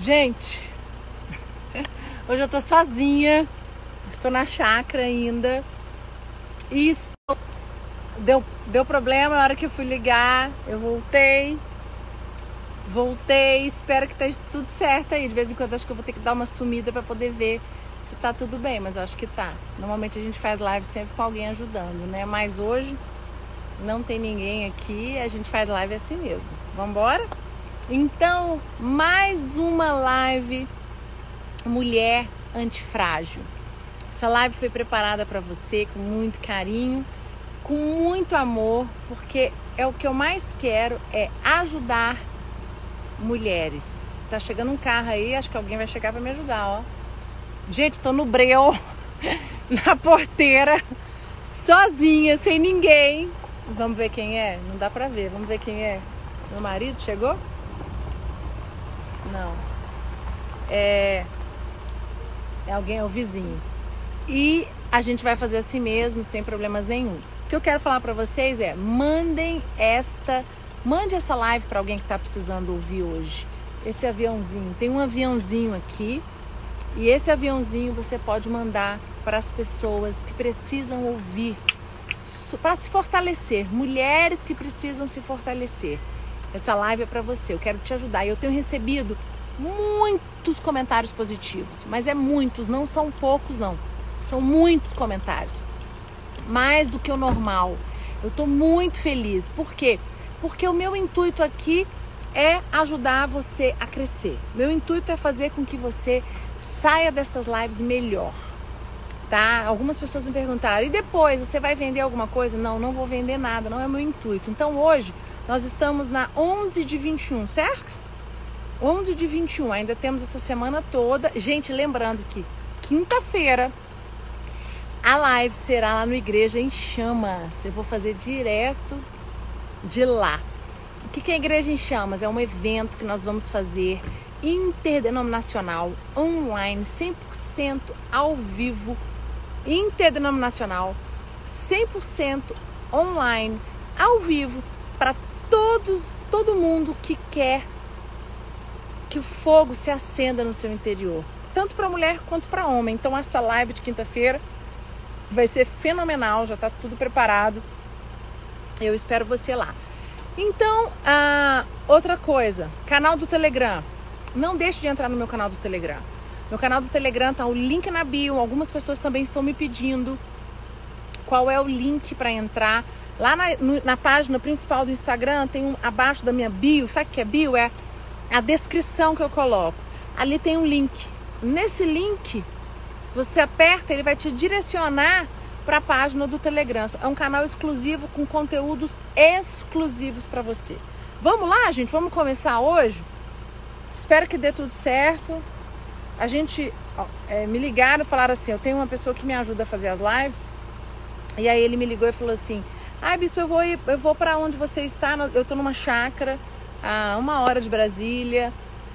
Gente, hoje eu tô sozinha, estou na chácara ainda e estou... deu, deu problema na hora que eu fui ligar, eu voltei, voltei, espero que esteja tudo certo aí. De vez em quando acho que eu vou ter que dar uma sumida para poder ver se tá tudo bem, mas eu acho que tá. Normalmente a gente faz live sempre com alguém ajudando, né? Mas hoje não tem ninguém aqui, a gente faz live assim mesmo. Vamos embora? Então, mais uma live Mulher Antifrágil. Essa live foi preparada para você com muito carinho, com muito amor, porque é o que eu mais quero é ajudar mulheres. Tá chegando um carro aí, acho que alguém vai chegar para me ajudar, ó. Gente, tô no breu, na porteira, sozinha, sem ninguém. Vamos ver quem é? Não dá pra ver, vamos ver quem é. Meu marido chegou? Não. É. É alguém, é o vizinho. E a gente vai fazer assim mesmo, sem problemas nenhum. O que eu quero falar para vocês é: mandem esta, mande essa live para alguém que está precisando ouvir hoje. Esse aviãozinho, tem um aviãozinho aqui, e esse aviãozinho você pode mandar para as pessoas que precisam ouvir, para se fortalecer, mulheres que precisam se fortalecer. Essa live é para você, eu quero te ajudar. Eu tenho recebido muitos comentários positivos, mas é muitos, não são poucos não. São muitos comentários. Mais do que o normal. Eu estou muito feliz. Por quê? Porque o meu intuito aqui é ajudar você a crescer. Meu intuito é fazer com que você saia dessas lives melhor. Tá? Algumas pessoas me perguntaram: "E depois você vai vender alguma coisa?" Não, não vou vender nada, não é meu intuito. Então hoje nós estamos na 11 de 21, certo? 11 de 21, ainda temos essa semana toda. Gente, lembrando que quinta-feira a live será lá no Igreja em Chamas. Eu vou fazer direto de lá. O que é Igreja em Chamas? É um evento que nós vamos fazer interdenominacional, online, 100% ao vivo, interdenominacional, 100% online, ao vivo, para todos, todo mundo que quer que o fogo se acenda no seu interior, tanto para mulher quanto para homem. Então essa live de quinta-feira vai ser fenomenal, já está tudo preparado. Eu espero você lá. Então, ah, outra coisa, canal do Telegram. Não deixe de entrar no meu canal do Telegram. Meu canal do Telegram tá o link na bio. Algumas pessoas também estão me pedindo qual é o link para entrar. Lá na, no, na, página principal do Instagram tem um abaixo da minha bio. Sabe o que é bio? É a descrição que eu coloco. Ali tem um link. Nesse link, você aperta, ele vai te direcionar para a página do Telegram. É um canal exclusivo com conteúdos exclusivos para você. Vamos lá, gente? Vamos começar hoje? Espero que dê tudo certo. A gente ó, é, me ligaram falaram assim: eu tenho uma pessoa que me ajuda a fazer as lives. E aí ele me ligou e falou assim: ah, bispo, eu vou, eu vou para onde você está. Eu estou numa chácara, a uma hora de Brasília.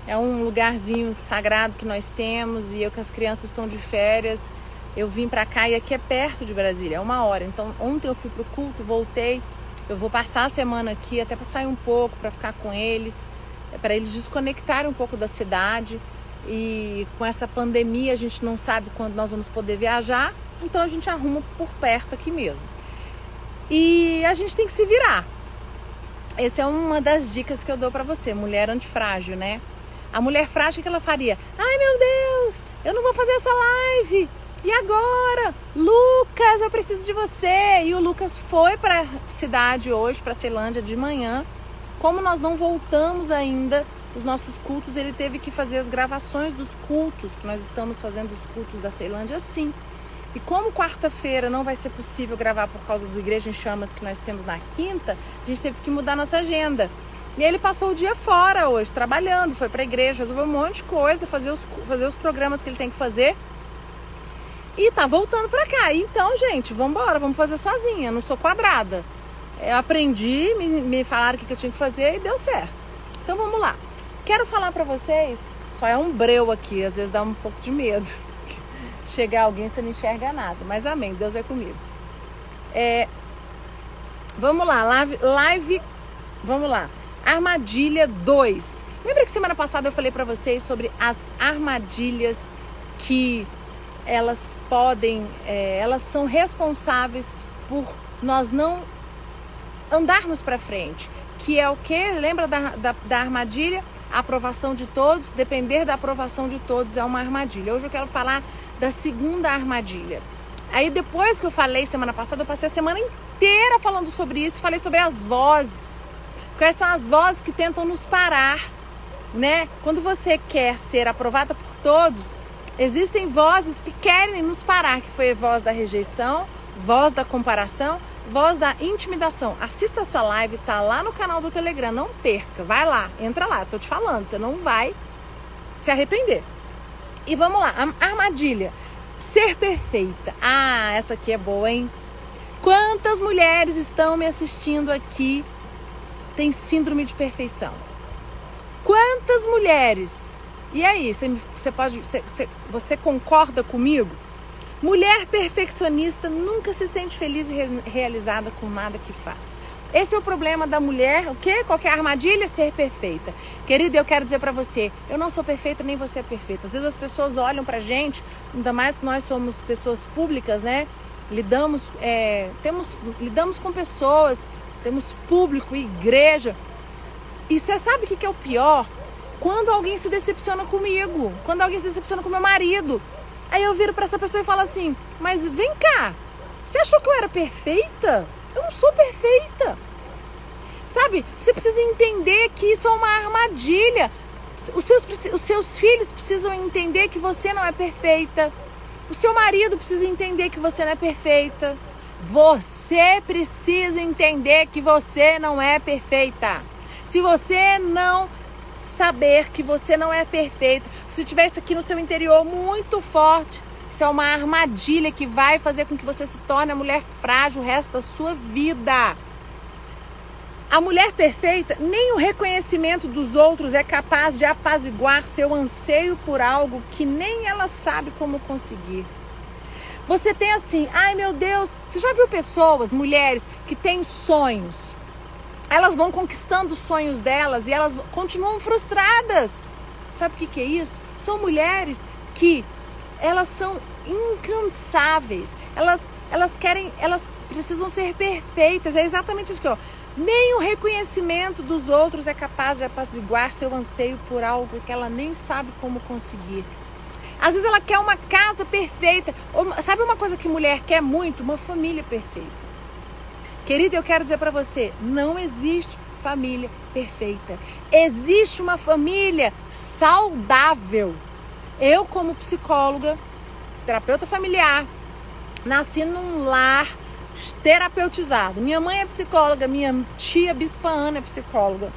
É um lugarzinho sagrado que nós temos e eu que as crianças estão de férias. Eu vim para cá e aqui é perto de Brasília, é uma hora. Então ontem eu fui pro culto, voltei. Eu vou passar a semana aqui até para sair um pouco, para ficar com eles, é para eles desconectarem um pouco da cidade. E com essa pandemia a gente não sabe quando nós vamos poder viajar, então a gente arruma por perto aqui mesmo. E a gente tem que se virar. Essa é uma das dicas que eu dou para você, mulher antifrágil, né? A mulher frágil, o que ela faria? Ai meu Deus, eu não vou fazer essa live. E agora? Lucas, eu preciso de você. E o Lucas foi para a cidade hoje, para Ceilândia de manhã. Como nós não voltamos ainda os nossos cultos, ele teve que fazer as gravações dos cultos, que nós estamos fazendo os cultos da Ceilândia sim. E como quarta-feira não vai ser possível gravar por causa do Igreja em Chamas que nós temos na quinta, a gente teve que mudar nossa agenda. E ele passou o dia fora hoje, trabalhando, foi para a igreja, resolveu um monte de coisa, fazer os, fazer os programas que ele tem que fazer. E tá voltando para cá. Então, gente, vamos embora, vamos fazer sozinha, não sou quadrada. Eu aprendi, me, me falaram o que eu tinha que fazer e deu certo. Então vamos lá. Quero falar para vocês, só é um breu aqui, às vezes dá um pouco de medo chegar alguém, você não enxerga nada. Mas amém, Deus é comigo. É, vamos lá, live, live, vamos lá. Armadilha 2. Lembra que semana passada eu falei para vocês sobre as armadilhas que elas podem, é, elas são responsáveis por nós não andarmos para frente. Que é o que? Lembra da, da, da armadilha? A aprovação de todos, depender da aprovação de todos é uma armadilha. Hoje eu quero falar da segunda armadilha. Aí depois que eu falei semana passada, eu passei a semana inteira falando sobre isso, falei sobre as vozes. Quais são as vozes que tentam nos parar, né? Quando você quer ser aprovada por todos, existem vozes que querem nos parar, que foi a voz da rejeição, voz da comparação, voz da intimidação. Assista essa live, tá lá no canal do Telegram, não perca. Vai lá, entra lá, tô te falando, você não vai se arrepender. E vamos lá, armadilha. Ser perfeita. Ah, essa aqui é boa, hein? Quantas mulheres estão me assistindo aqui tem síndrome de perfeição? Quantas mulheres? E aí, você, você pode, você, você concorda comigo? Mulher perfeccionista nunca se sente feliz e realizada com nada que faz. Esse é o problema da mulher, o quê? Qualquer armadilha ser perfeita. Querida, eu quero dizer para você, eu não sou perfeita nem você é perfeita. Às vezes as pessoas olham pra gente, ainda mais que nós somos pessoas públicas, né? Lidamos, é, temos, lidamos com pessoas, temos público, igreja. E você sabe o que é o pior? Quando alguém se decepciona comigo, quando alguém se decepciona com meu marido. Aí eu viro para essa pessoa e falo assim: Mas vem cá, você achou que eu era perfeita? Eu não sou perfeita. Sabe? Você precisa entender que isso é uma armadilha. Os seus, os seus filhos precisam entender que você não é perfeita. O seu marido precisa entender que você não é perfeita. Você precisa entender que você não é perfeita. Se você não saber que você não é perfeita, se tiver isso aqui no seu interior muito forte, isso é uma armadilha que vai fazer com que você se torne a mulher frágil o resto da sua vida. A mulher perfeita, nem o reconhecimento dos outros é capaz de apaziguar seu anseio por algo que nem ela sabe como conseguir. Você tem assim, ai meu Deus, você já viu pessoas, mulheres, que têm sonhos? Elas vão conquistando os sonhos delas e elas continuam frustradas. Sabe o que, que é isso? São mulheres que elas são incansáveis. Elas, elas querem, elas precisam ser perfeitas. É exatamente isso que eu. Nem o reconhecimento dos outros é capaz de apaziguar seu anseio por algo que ela nem sabe como conseguir. Às vezes ela quer uma casa perfeita. Sabe uma coisa que mulher quer muito? Uma família perfeita. Querida, eu quero dizer para você, não existe família perfeita. Existe uma família saudável. Eu, como psicóloga, terapeuta familiar, nasci num lar terapeutizado. Minha mãe é psicóloga, minha tia Bispa Ana é psicóloga.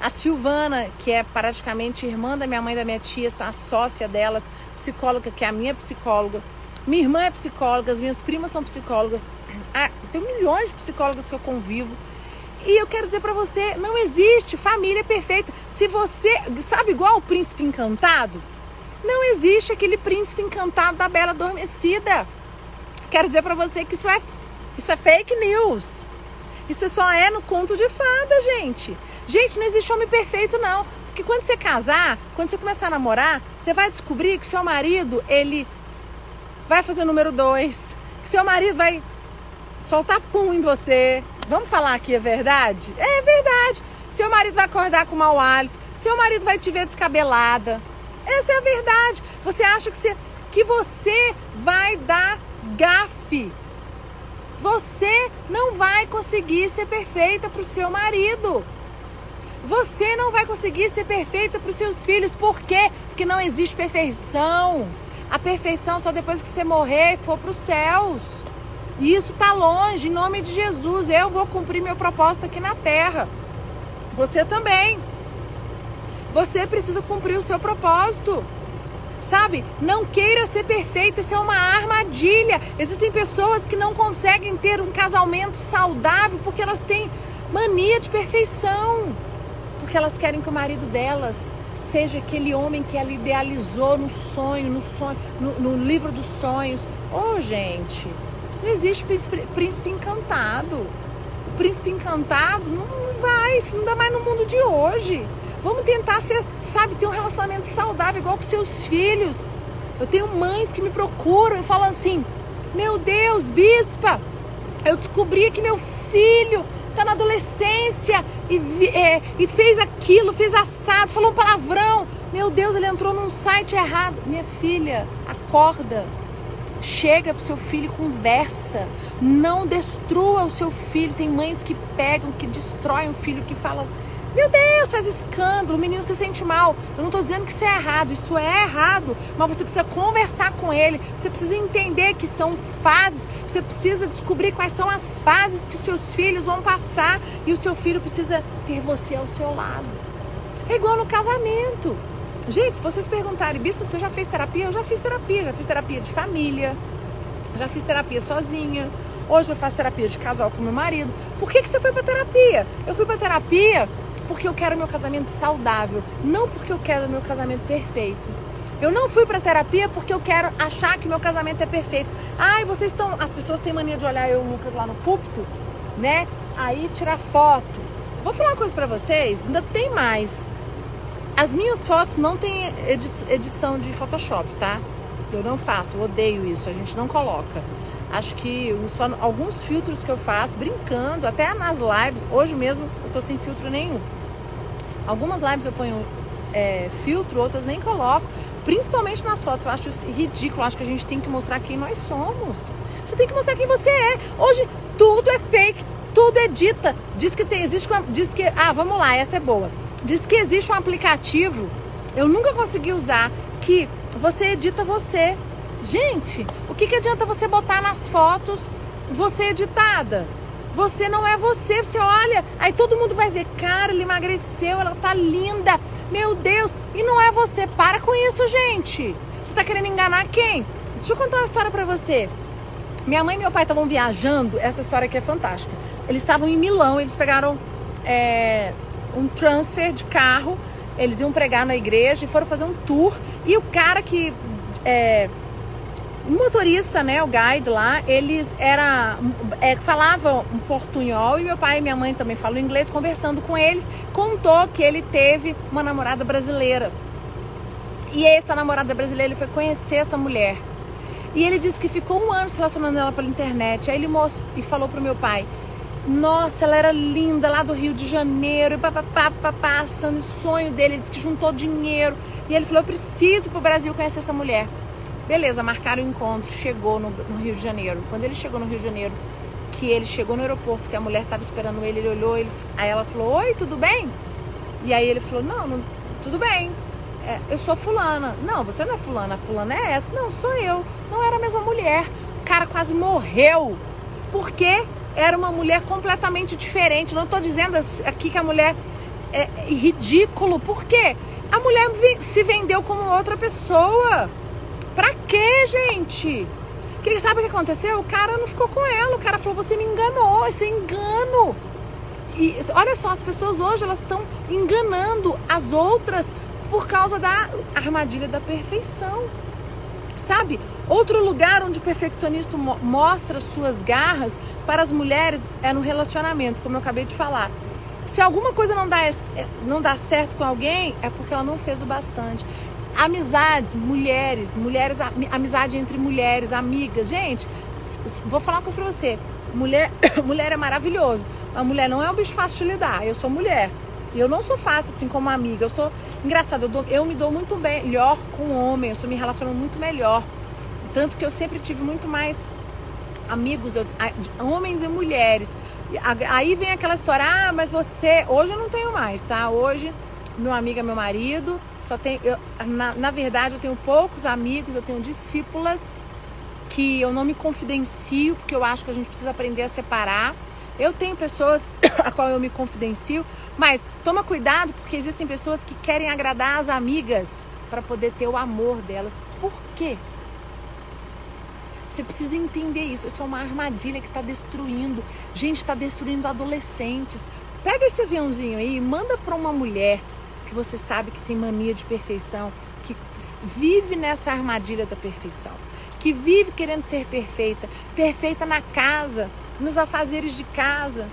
A Silvana, que é praticamente irmã da minha mãe e da minha tia, a sócia delas, psicóloga, que é a minha psicóloga. Minha irmã é psicóloga, as minhas primas são psicólogas. Ah, tem milhões de psicólogas que eu convivo. E eu quero dizer para você, não existe família perfeita. Se você, sabe igual o príncipe encantado? Não existe aquele príncipe encantado da bela adormecida. Quero dizer para você que isso é, isso é fake news. Isso só é no conto de fada, gente. Gente, não existe homem perfeito, não. Porque quando você casar, quando você começar a namorar, você vai descobrir que seu marido, ele vai fazer número dois. Que seu marido vai soltar pum em você. Vamos falar aqui a verdade? É verdade. Seu marido vai acordar com mau hálito. Seu marido vai te ver descabelada. Essa é a verdade. Você acha que você, que você vai dar gafe. Você não vai conseguir ser perfeita para o seu marido. Você não vai conseguir ser perfeita para os seus filhos. Por quê? Porque não existe perfeição. A perfeição só depois que você morrer e for para os céus. E isso está longe, em nome de Jesus. Eu vou cumprir meu propósito aqui na terra. Você também. Você precisa cumprir o seu propósito. Sabe? Não queira ser perfeita, isso é uma armadilha. Existem pessoas que não conseguem ter um casamento saudável porque elas têm mania de perfeição. Porque elas querem que o marido delas seja aquele homem que ela idealizou no sonho, no sonho, no, no livro dos sonhos. Oh, gente, não existe príncipe, príncipe encantado. O príncipe encantado não vai, isso não dá mais no mundo de hoje. Vamos tentar ser, sabe, ter um relacionamento saudável igual com seus filhos. Eu tenho mães que me procuram e falam assim: Meu Deus, bispa, eu descobri que meu filho está na adolescência e, é, e fez aquilo, fez assado, falou um palavrão. Meu Deus, ele entrou num site errado. Minha filha, acorda. Chega pro seu filho conversa. Não destrua o seu filho. Tem mães que pegam, que destroem o filho, que falam meu Deus, faz escândalo, o menino se sente mal. Eu não estou dizendo que isso é errado, isso é errado, mas você precisa conversar com ele, você precisa entender que são fases, você precisa descobrir quais são as fases que seus filhos vão passar e o seu filho precisa ter você ao seu lado. É igual no casamento. Gente, se vocês perguntarem, bispo, você já fez terapia? Eu já fiz terapia, já fiz terapia de família, já fiz terapia sozinha. Hoje eu faço terapia de casal com meu marido. Por que, que você foi para terapia? Eu fui para terapia porque eu quero meu casamento saudável, não porque eu quero meu casamento perfeito. Eu não fui para terapia porque eu quero achar que meu casamento é perfeito. Ai, vocês estão, as pessoas têm mania de olhar eu e Lucas lá no púlpito, né? Aí tirar foto. Vou falar uma coisa para vocês, ainda tem mais. As minhas fotos não tem edição de Photoshop, tá? Eu não faço, odeio isso, a gente não coloca. Acho que só alguns filtros que eu faço, brincando, até nas lives, hoje mesmo eu tô sem filtro nenhum. Algumas lives eu ponho é, filtro, outras nem coloco. Principalmente nas fotos. Eu acho isso ridículo. Eu acho que a gente tem que mostrar quem nós somos. Você tem que mostrar quem você é. Hoje tudo é fake, tudo é dita. Diz que tem, existe diz que. Ah, vamos lá, essa é boa. Diz que existe um aplicativo. Eu nunca consegui usar que você edita você. Gente, o que, que adianta você botar nas fotos você editada? Você não é você, você olha, aí todo mundo vai ver, cara, ele emagreceu, ela tá linda, meu Deus, e não é você. Para com isso, gente. Você tá querendo enganar quem? Deixa eu contar uma história para você. Minha mãe e meu pai estavam viajando, essa história aqui é fantástica. Eles estavam em Milão, eles pegaram é, um transfer de carro, eles iam pregar na igreja e foram fazer um tour. E o cara que é, o motorista, né, o guide lá, eles era, é, falavam um portunhol e meu pai e minha mãe também falam inglês. Conversando com eles, contou que ele teve uma namorada brasileira. E essa namorada brasileira, ele foi conhecer essa mulher. E ele disse que ficou um ano se relacionando ela pela internet. Aí ele mostrou e falou pro meu pai: Nossa, ela era linda lá do Rio de Janeiro, e papapá, passando sonho dele. Ele disse que juntou dinheiro. E ele falou: Eu preciso pro Brasil conhecer essa mulher. Beleza, marcaram o encontro, chegou no, no, Rio de Janeiro. Quando ele chegou no Rio de Janeiro, que ele chegou no aeroporto, que a mulher estava esperando ele, ele olhou, ele, aí ela falou, oi, tudo bem? E aí ele falou, não, não tudo bem, é, eu sou fulana. Não, você não é fulana, fulana é essa. Não, sou eu. Não era a mesma mulher. O cara quase morreu. Porque era uma mulher completamente diferente. Não estou dizendo aqui que a mulher é ridículo. Por quê? A mulher se vendeu como outra pessoa. Pra quê, gente? Que sabe o que aconteceu? O cara não ficou com ela. O cara falou: "Você me enganou, isso é engano". E olha só, as pessoas hoje elas estão enganando as outras por causa da armadilha da perfeição. Sabe? Outro lugar onde o perfeccionista mostra suas garras para as mulheres é no relacionamento, como eu acabei de falar. Se alguma coisa não dá, não dá certo com alguém, é porque ela não fez o bastante. Amizades, mulheres, mulheres, amizade entre mulheres, amigas. Gente, vou falar uma coisa pra você. Mulher, mulher é maravilhoso. A mulher não é um bicho fácil de lidar. Eu sou mulher. E eu não sou fácil assim como amiga. Eu sou engraçada. Eu, eu me dou muito melhor com homem. Eu sou, me relaciono muito melhor. Tanto que eu sempre tive muito mais amigos, eu, homens e mulheres. Aí vem aquela história, ah, mas você. Hoje eu não tenho mais, tá? Hoje meu amigo é meu marido. Só tenho, eu, na, na verdade, eu tenho poucos amigos, eu tenho discípulas que eu não me confidencio, porque eu acho que a gente precisa aprender a separar. Eu tenho pessoas a qual eu me confidencio, mas toma cuidado porque existem pessoas que querem agradar as amigas para poder ter o amor delas. Por quê? Você precisa entender isso. Isso é uma armadilha que está destruindo. Gente, está destruindo adolescentes. Pega esse aviãozinho aí e manda para uma mulher que você sabe que tem mania de perfeição, que vive nessa armadilha da perfeição, que vive querendo ser perfeita, perfeita na casa, nos afazeres de casa,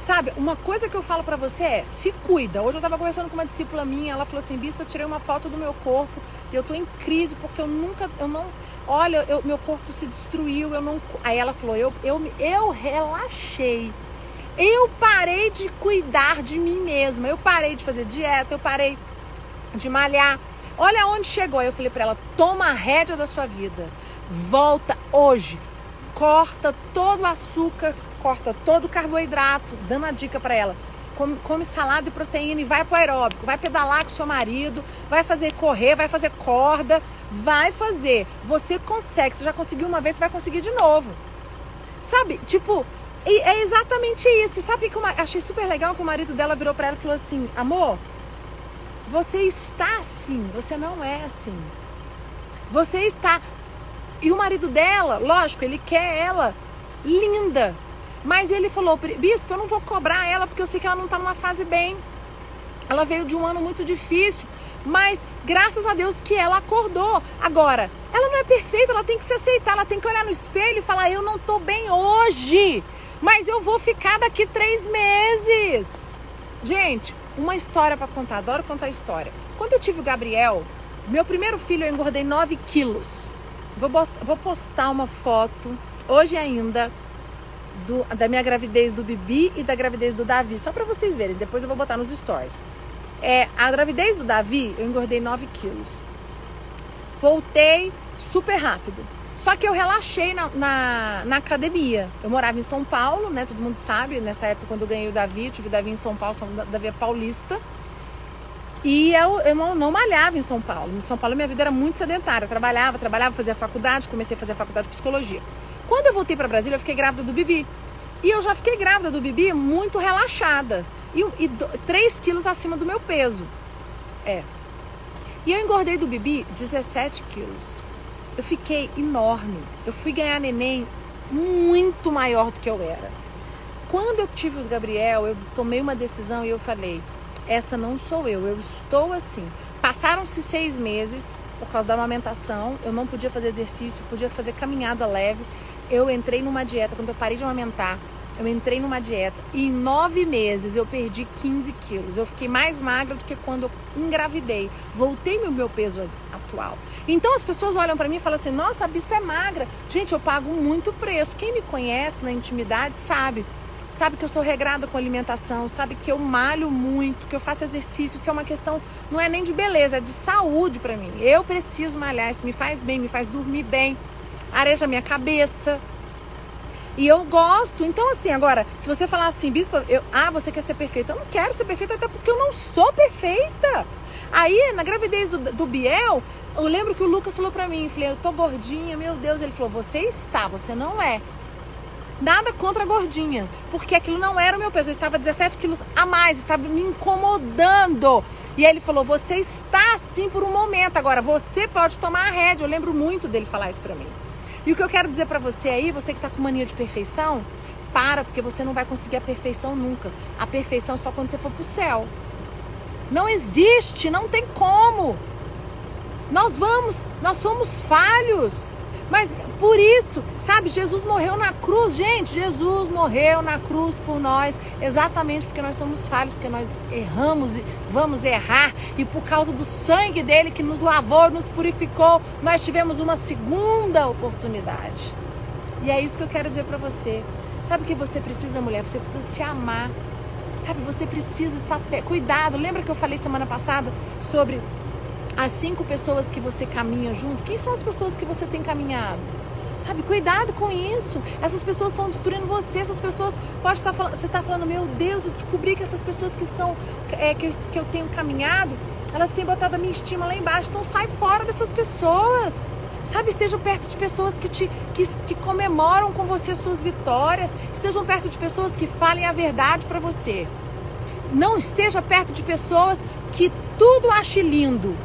Sabe, uma coisa que eu falo para você é, se cuida. Hoje eu tava conversando com uma discípula minha, ela falou assim, bispo, eu tirei uma foto do meu corpo e eu tô em crise porque eu nunca, eu não, olha, eu, meu corpo se destruiu, eu não... Aí ela falou, eu, eu, eu relaxei. Eu parei de cuidar de mim mesma, eu parei de fazer dieta, eu parei de malhar. Olha onde chegou. Eu falei para ela, toma a rédea da sua vida. Volta hoje. Corta todo o açúcar, corta todo o carboidrato, dando a dica para ela. Come, come, salada e proteína e vai pro aeróbico, vai pedalar com seu marido, vai fazer correr, vai fazer corda, vai fazer. Você consegue, você já conseguiu uma vez, você vai conseguir de novo. Sabe? Tipo, é exatamente isso. Sabe que eu achei super legal que o marido dela virou para ela e falou assim: "Amor, você está assim, você não é assim. Você está e o marido dela, lógico, ele quer ela linda, mas ele falou, bispo, eu não vou cobrar ela porque eu sei que ela não está numa fase bem. Ela veio de um ano muito difícil, mas graças a Deus que ela acordou. Agora, ela não é perfeita, ela tem que se aceitar, ela tem que olhar no espelho e falar: eu não estou bem hoje, mas eu vou ficar daqui três meses. Gente, uma história para contar, adoro contar história. Quando eu tive o Gabriel, meu primeiro filho, eu engordei 9 quilos. Vou postar uma foto hoje ainda do, da minha gravidez do Bibi e da gravidez do Davi, só para vocês verem. Depois eu vou botar nos stories. É, a gravidez do Davi, eu engordei 9 quilos. Voltei super rápido. Só que eu relaxei na, na, na, academia. Eu morava em São Paulo, né? Todo mundo sabe. Nessa época, quando eu ganhei o Davi, tive o Davi em São Paulo, Davi é paulista. E eu, eu não, não malhava em São Paulo. Em São Paulo, minha vida era muito sedentária. Eu trabalhava, trabalhava, fazia faculdade, comecei a fazer faculdade de psicologia. Quando eu voltei para Brasília, eu fiquei grávida do Bibi. E eu já fiquei grávida do Bibi muito relaxada. E, e 3 quilos acima do meu peso. É. E eu engordei do Bibi 17 quilos. Eu fiquei enorme. Eu fui ganhar neném muito maior do que eu era. Quando eu tive o Gabriel, eu tomei uma decisão e eu falei: essa não sou eu, eu estou assim. Passaram-se seis meses por causa da amamentação, eu não podia fazer exercício, podia fazer caminhada leve eu entrei numa dieta, quando eu parei de amamentar, eu entrei numa dieta e em nove meses eu perdi 15 quilos. Eu fiquei mais magra do que quando eu engravidei. Voltei meu peso Então as pessoas olham para mim e falam assim: nossa, a bispa é magra. Gente, eu pago muito preço. Quem me conhece na intimidade sabe. Sabe que eu sou regrada com alimentação, sabe que eu malho muito, que eu faço exercício. Isso é uma questão, não é nem de beleza, é de saúde para mim. Eu preciso malhar, isso me faz bem, me faz dormir bem areja minha cabeça. E eu gosto. Então, assim, agora, se você falar assim, bispo, eu, ah, você quer ser perfeita? Eu não quero ser perfeita, até porque eu não sou perfeita. Aí, na gravidez do, do Biel, eu lembro que o Lucas falou pra mim, falei, eu tô gordinha, meu Deus. Ele falou, você está, você não é. Nada contra a gordinha, porque aquilo não era o meu peso. Eu estava 17 quilos a mais, estava me incomodando. E aí ele falou: Você está assim por um momento, agora você pode tomar a rédea. Eu lembro muito dele falar isso pra mim. E o que eu quero dizer para você aí, você que está com mania de perfeição, para, porque você não vai conseguir a perfeição nunca. A perfeição é só quando você for pro céu. Não existe, não tem como. Nós vamos, nós somos falhos. Mas por isso, sabe, Jesus morreu na cruz, gente. Jesus morreu na cruz por nós, exatamente porque nós somos falhos, porque nós erramos e vamos errar. E por causa do sangue dele que nos lavou, nos purificou, nós tivemos uma segunda oportunidade. E é isso que eu quero dizer para você. Sabe o que você precisa, mulher? Você precisa se amar. Sabe, você precisa estar. Cuidado. Lembra que eu falei semana passada sobre as cinco pessoas que você caminha junto, quem são as pessoas que você tem caminhado? Sabe, cuidado com isso. Essas pessoas estão destruindo você. Essas pessoas pode estar falando, você está falando, meu Deus, eu descobri que essas pessoas que estão é, que, eu, que eu tenho caminhado, elas têm botado a minha estima lá embaixo. Então sai fora dessas pessoas. Sabe, estejam perto de pessoas que te que, que comemoram com você as suas vitórias. Estejam perto de pessoas que falem a verdade para você. Não esteja perto de pessoas que tudo ache lindo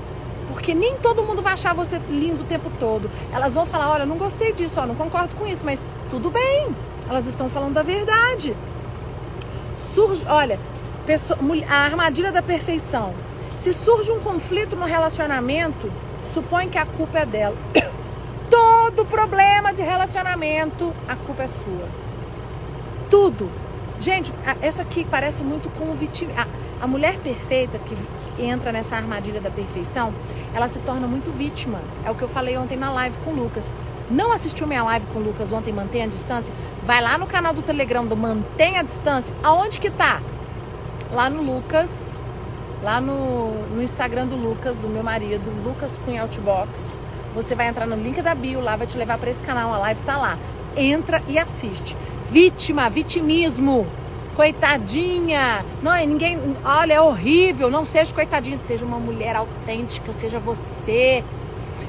porque nem todo mundo vai achar você lindo o tempo todo. Elas vão falar: olha, não gostei disso, ó, não concordo com isso, mas tudo bem. Elas estão falando a verdade. Surge, olha, a armadilha da perfeição. Se surge um conflito no relacionamento, supõe que a culpa é dela. Todo problema de relacionamento, a culpa é sua. Tudo. Gente, essa aqui parece muito com o vitim... a, a mulher perfeita que, que entra nessa armadilha da perfeição, ela se torna muito vítima. É o que eu falei ontem na live com o Lucas. Não assistiu minha live com o Lucas ontem, mantenha a distância? Vai lá no canal do Telegram do Mantenha a Distância. Aonde que tá? Lá no Lucas, lá no, no Instagram do Lucas, do meu marido, Lucas Cunha Outbox. Você vai entrar no link da bio, lá vai te levar para esse canal, a live tá lá. Entra e assiste. Vítima, vitimismo. Coitadinha. Não, é ninguém. Olha, é horrível. Não seja coitadinha, seja uma mulher autêntica, seja você.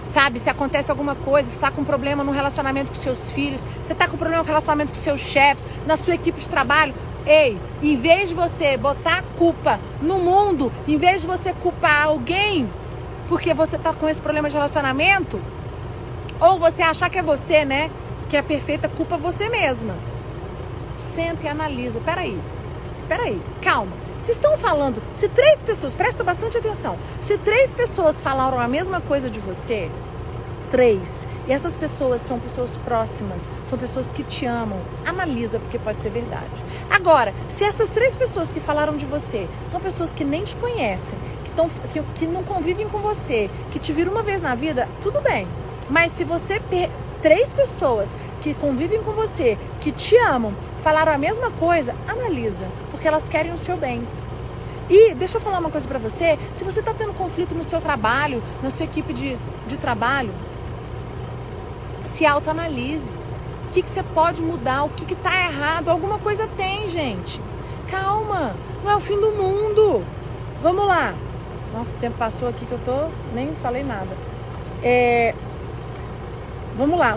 Sabe, se acontece alguma coisa, está com problema no relacionamento com seus filhos, você está com problema no relacionamento com seus chefes, na sua equipe de trabalho, ei, em vez de você botar a culpa no mundo, em vez de você culpar alguém porque você está com esse problema de relacionamento, ou você achar que é você, né, que é perfeita, culpa você mesma. Senta e analisa. Peraí, peraí, calma. Se estão falando, se três pessoas, presta bastante atenção, se três pessoas falaram a mesma coisa de você, três, e essas pessoas são pessoas próximas, são pessoas que te amam, analisa porque pode ser verdade. Agora, se essas três pessoas que falaram de você são pessoas que nem te conhecem, que, tão, que, que não convivem com você, que te viram uma vez na vida, tudo bem. Mas se você três pessoas que convivem com você, que te amam, falaram a mesma coisa, analisa, porque elas querem o seu bem. E deixa eu falar uma coisa para você: se você está tendo conflito no seu trabalho, na sua equipe de, de trabalho, se autoanalise. O que, que você pode mudar? O que está errado? Alguma coisa tem, gente. Calma, não é o fim do mundo. Vamos lá. Nossa, o tempo passou aqui que eu tô nem falei nada. É, vamos lá.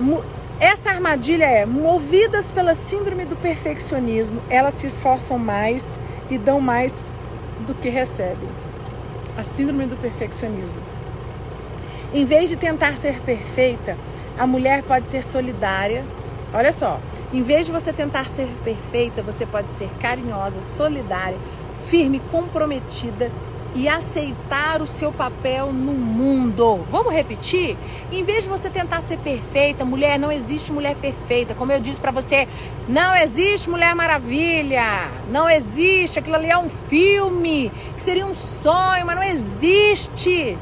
Essa armadilha é: movidas pela síndrome do perfeccionismo, elas se esforçam mais e dão mais do que recebem. A síndrome do perfeccionismo. Em vez de tentar ser perfeita, a mulher pode ser solidária. Olha só, em vez de você tentar ser perfeita, você pode ser carinhosa, solidária, firme, comprometida e aceitar o seu papel no mundo. Vamos repetir? Em vez de você tentar ser perfeita, mulher, não existe mulher perfeita. Como eu disse para você, não existe Mulher Maravilha. Não existe. Aquilo ali é um filme que seria um sonho, mas não existe.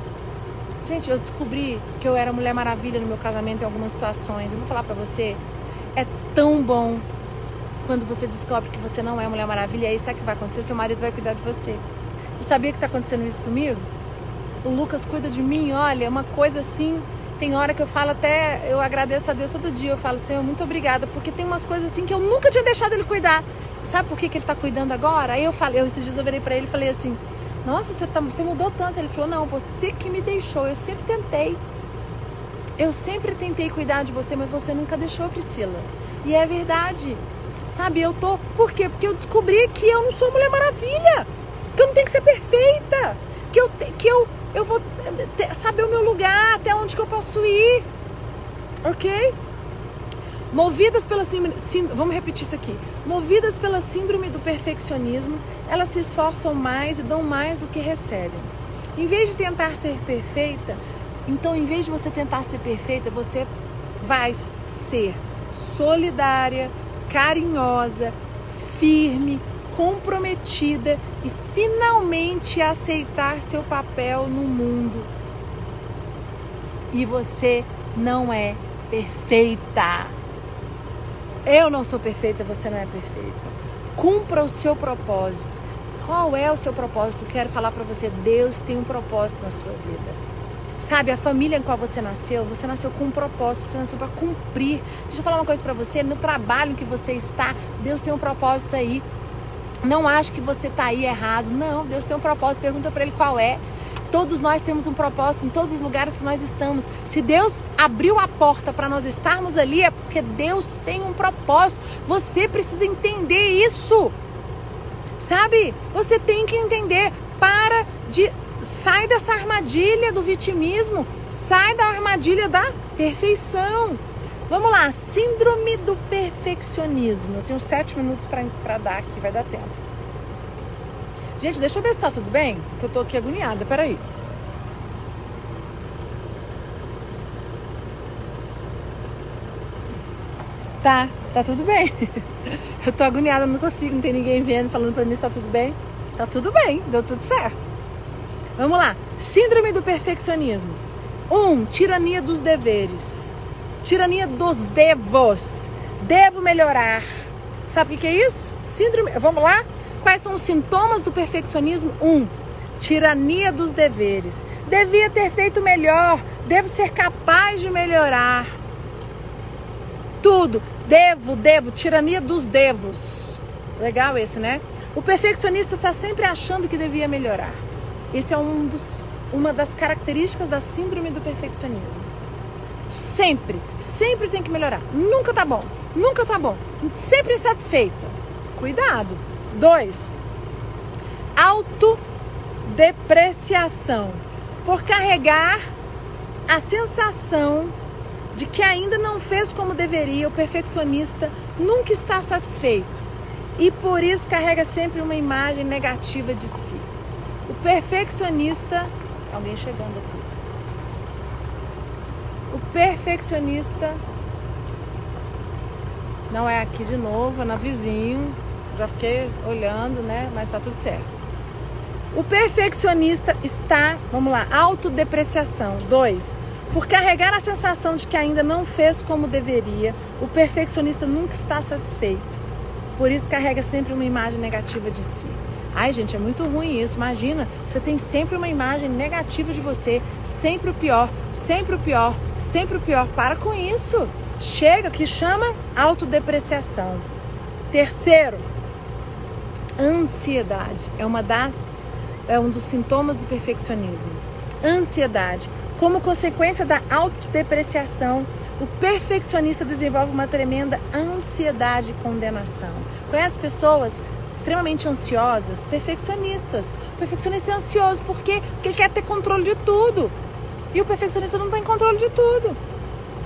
Gente, eu descobri que eu era Mulher Maravilha no meu casamento em algumas situações. Eu vou falar para você, é tão bom quando você descobre que você não é Mulher Maravilha. E aí sabe o que vai acontecer? Seu marido vai cuidar de você. Você sabia que está acontecendo isso comigo? O Lucas cuida de mim, olha, é uma coisa assim. Tem hora que eu falo até, eu agradeço a Deus todo dia. Eu falo, Senhor, muito obrigada, porque tem umas coisas assim que eu nunca tinha deixado ele cuidar. Sabe por que, que ele está cuidando agora? Aí eu falei, eu esses dias eu virei para ele e falei assim: Nossa, você, tá, você mudou tanto. Ele falou: Não, você que me deixou. Eu sempre tentei. Eu sempre tentei cuidar de você, mas você nunca deixou, Priscila. E é verdade. Sabe, eu tô. Por quê? Porque eu descobri que eu não sou Mulher Maravilha que eu não tenho que ser perfeita, que eu, que eu, eu vou saber o meu lugar, até onde que eu posso ir, ok? Movidas pela síndrome, vamos repetir isso aqui. Movidas pela síndrome do perfeccionismo, elas se esforçam mais e dão mais do que recebem. Em vez de tentar ser perfeita, então em vez de você tentar ser perfeita, você vai ser solidária, carinhosa, firme, comprometida e finalmente aceitar seu papel no mundo. E você não é perfeita. Eu não sou perfeita, você não é perfeita. Cumpra o seu propósito. Qual é o seu propósito? Quero falar para você, Deus tem um propósito na sua vida. Sabe, a família em qual você nasceu, você nasceu com um propósito, você nasceu para cumprir. Deixa eu falar uma coisa para você, no trabalho que você está, Deus tem um propósito aí. Não acho que você está aí errado. Não, Deus tem um propósito. Pergunta para Ele qual é. Todos nós temos um propósito em todos os lugares que nós estamos. Se Deus abriu a porta para nós estarmos ali, é porque Deus tem um propósito. Você precisa entender isso. Sabe? Você tem que entender. Para de. Sai dessa armadilha do vitimismo. Sai da armadilha da perfeição. Vamos lá, síndrome do perfeccionismo. Eu tenho sete minutos para dar aqui, vai dar tempo. Gente, deixa eu ver se tá tudo bem, que eu tô aqui agoniada, peraí. Tá, Tá tudo bem. Eu tô agoniada, não consigo, não tem ninguém vendo, falando pra mim se tá tudo bem. Tá tudo bem, deu tudo certo. Vamos lá. Síndrome do perfeccionismo. Um, tirania dos deveres. Tirania dos devos. Devo melhorar. Sabe o que é isso? Síndrome. Vamos lá? Quais são os sintomas do perfeccionismo? Um, tirania dos deveres. Devia ter feito melhor. Devo ser capaz de melhorar. Tudo. Devo, devo. Tirania dos devos. Legal esse, né? O perfeccionista está sempre achando que devia melhorar. Esse é um dos, uma das características da síndrome do perfeccionismo. Sempre, sempre tem que melhorar. Nunca tá bom, nunca tá bom. Sempre insatisfeita. Cuidado. Dois, autodepreciação. Por carregar a sensação de que ainda não fez como deveria, o perfeccionista nunca está satisfeito e por isso carrega sempre uma imagem negativa de si. O perfeccionista, alguém chegando aqui. Perfeccionista não é aqui de novo, é na vizinho. Já fiquei olhando, né? Mas tá tudo certo. O perfeccionista está, vamos lá, autodepreciação. Dois, por carregar a sensação de que ainda não fez como deveria, o perfeccionista nunca está satisfeito. Por isso carrega sempre uma imagem negativa de si. Ai, gente, é muito ruim isso. Imagina, você tem sempre uma imagem negativa de você, sempre o pior, sempre o pior, sempre o pior. Para com isso. Chega, que chama autodepreciação. Terceiro, ansiedade. É uma das é um dos sintomas do perfeccionismo. Ansiedade. Como consequência da autodepreciação, o perfeccionista desenvolve uma tremenda ansiedade e condenação. Conhece pessoas extremamente ansiosas, perfeccionistas. O perfeccionista é ansioso porque, porque ele quer ter controle de tudo. E o perfeccionista não tem controle de tudo.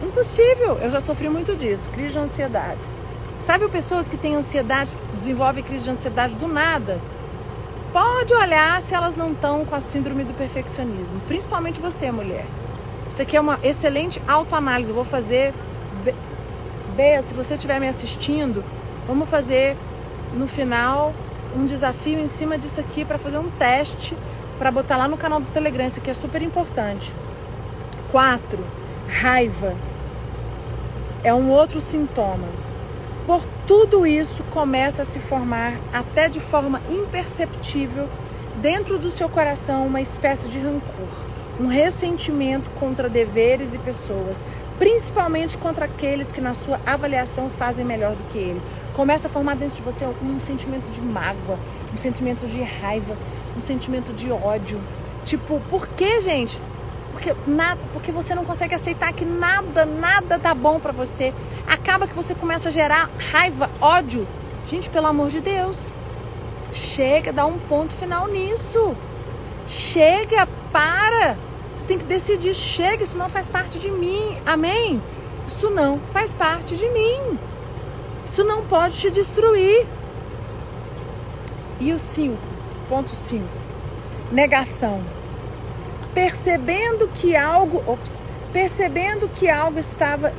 Impossível. Eu já sofri muito disso, crise de ansiedade. Sabe pessoas que têm ansiedade, desenvolvem crise de ansiedade do nada? Pode olhar se elas não estão com a síndrome do perfeccionismo, principalmente você, mulher. Isso aqui é uma excelente autoanálise. Eu vou fazer. Bea, se você estiver me assistindo, vamos fazer no final um desafio em cima disso aqui para fazer um teste para botar lá no canal do Telegram. Isso aqui é super importante. 4. Raiva. É um outro sintoma. Por tudo isso começa a se formar, até de forma imperceptível, dentro do seu coração, uma espécie de rancor um ressentimento contra deveres e pessoas, principalmente contra aqueles que na sua avaliação fazem melhor do que ele. Começa a formar dentro de você um sentimento de mágoa, um sentimento de raiva, um sentimento de ódio. Tipo, por que, gente? Porque, nada, porque você não consegue aceitar que nada, nada tá bom para você. Acaba que você começa a gerar raiva, ódio. Gente, pelo amor de Deus. Chega, dá um ponto final nisso. Chega, para tem que decidir, chega, isso não faz parte de mim. Amém? Isso não faz parte de mim. Isso não pode te destruir. E o 5, ponto 5. Negação. Percebendo que algo, ops, percebendo que algo estava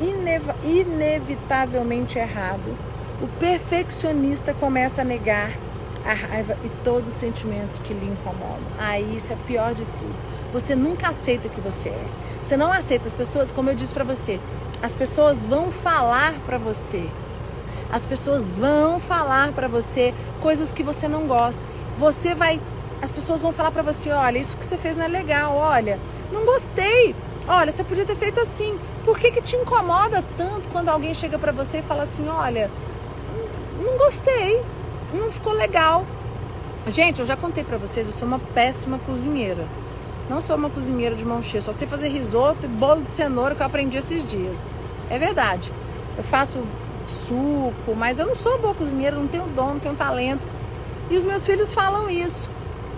inevitavelmente errado, o perfeccionista começa a negar a raiva e todos os sentimentos que lhe incomodam. Aí isso é pior de tudo você nunca aceita que você é. Você não aceita as pessoas, como eu disse para você, as pessoas vão falar para você. As pessoas vão falar para você coisas que você não gosta. Você vai, as pessoas vão falar para você, olha, isso que você fez não é legal, olha, não gostei. Olha, você podia ter feito assim. Por que que te incomoda tanto quando alguém chega para você e fala assim, olha, não gostei, não ficou legal. Gente, eu já contei para vocês, eu sou uma péssima cozinheira. Não sou uma cozinheira de mão cheia, só sei fazer risoto e bolo de cenoura que eu aprendi esses dias. É verdade. Eu faço suco, mas eu não sou boa cozinheira, não tenho dom, não tenho talento. E os meus filhos falam isso.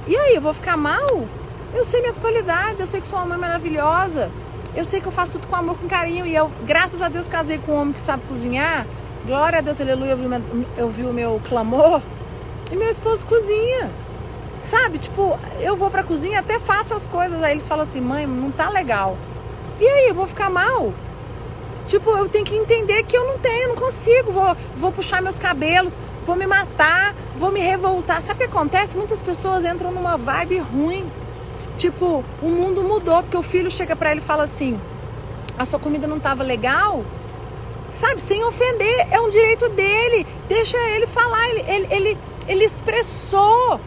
E aí, eu vou ficar mal? Eu sei minhas qualidades, eu sei que sou uma mãe maravilhosa. Eu sei que eu faço tudo com amor, com carinho. E eu, graças a Deus, casei com um homem que sabe cozinhar. Glória a Deus, aleluia, eu vi, o meu clamor. E meu esposo cozinha. Sabe, tipo, eu vou pra cozinha, até faço as coisas, aí eles falam assim, mãe, não tá legal. E aí, eu vou ficar mal? Tipo, eu tenho que entender que eu não tenho, não consigo. Vou, vou puxar meus cabelos, vou me matar, vou me revoltar. Sabe o que acontece? Muitas pessoas entram numa vibe ruim. Tipo, o mundo mudou, porque o filho chega para ele e fala assim: a sua comida não estava legal? Sabe, sem ofender, é um direito dele. Deixa ele falar, ele, ele, ele, ele expressou.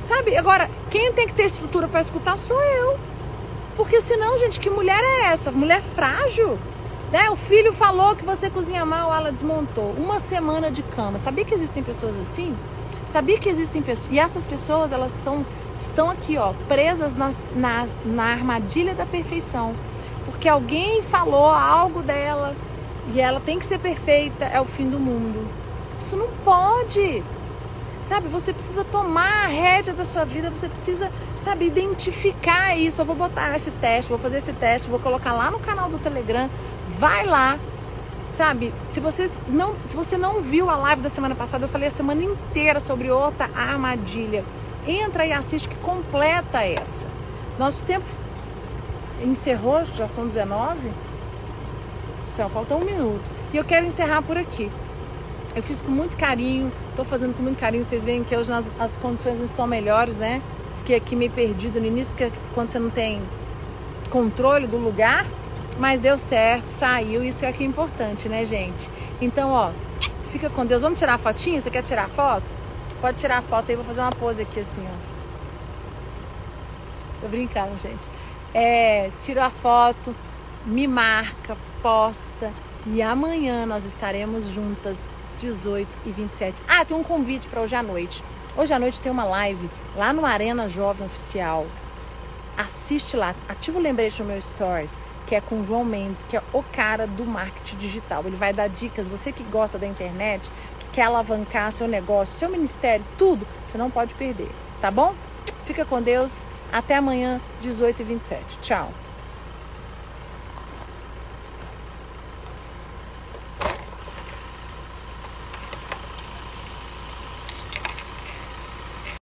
Sabe, agora, quem tem que ter estrutura para escutar sou eu. Porque senão, gente, que mulher é essa? Mulher frágil? Né? O filho falou que você cozinha mal, ela desmontou. Uma semana de cama. Sabia que existem pessoas assim? Sabia que existem pessoas. E essas pessoas, elas estão, estão aqui, ó, presas na, na, na armadilha da perfeição. Porque alguém falou algo dela e ela tem que ser perfeita, é o fim do mundo. Isso não pode. Sabe, você precisa tomar a rédea da sua vida, você precisa, sabe, identificar isso. Eu vou botar esse teste, vou fazer esse teste, vou colocar lá no canal do Telegram vai lá, sabe? Se você não, se você não viu a live da semana passada, eu falei a semana inteira sobre outra armadilha. Entra e assiste que completa essa. Nosso tempo encerrou, já são 19. Céu, falta um minuto. E eu quero encerrar por aqui. Eu fiz com muito carinho, estou fazendo com muito carinho. Vocês veem que hoje as condições não estão melhores, né? Fiquei aqui meio perdido no início, porque quando você não tem controle do lugar, mas deu certo, saiu, isso é que é importante, né, gente? Então, ó, fica com Deus. Vamos tirar a fotinha? Você quer tirar a foto? Pode tirar a foto aí, vou fazer uma pose aqui assim, ó. Tô brincando, gente. É, tira a foto, me marca, posta e amanhã nós estaremos juntas 18 e 27. Ah, tem um convite para hoje à noite. Hoje à noite tem uma live lá no Arena Jovem Oficial. Assiste lá, ativa o lembrete no meu stories que é com o João Mendes, que é o cara do marketing digital. Ele vai dar dicas, você que gosta da internet, que quer alavancar seu negócio, seu ministério, tudo, você não pode perder, tá bom? Fica com Deus, até amanhã, 18 e 27. Tchau.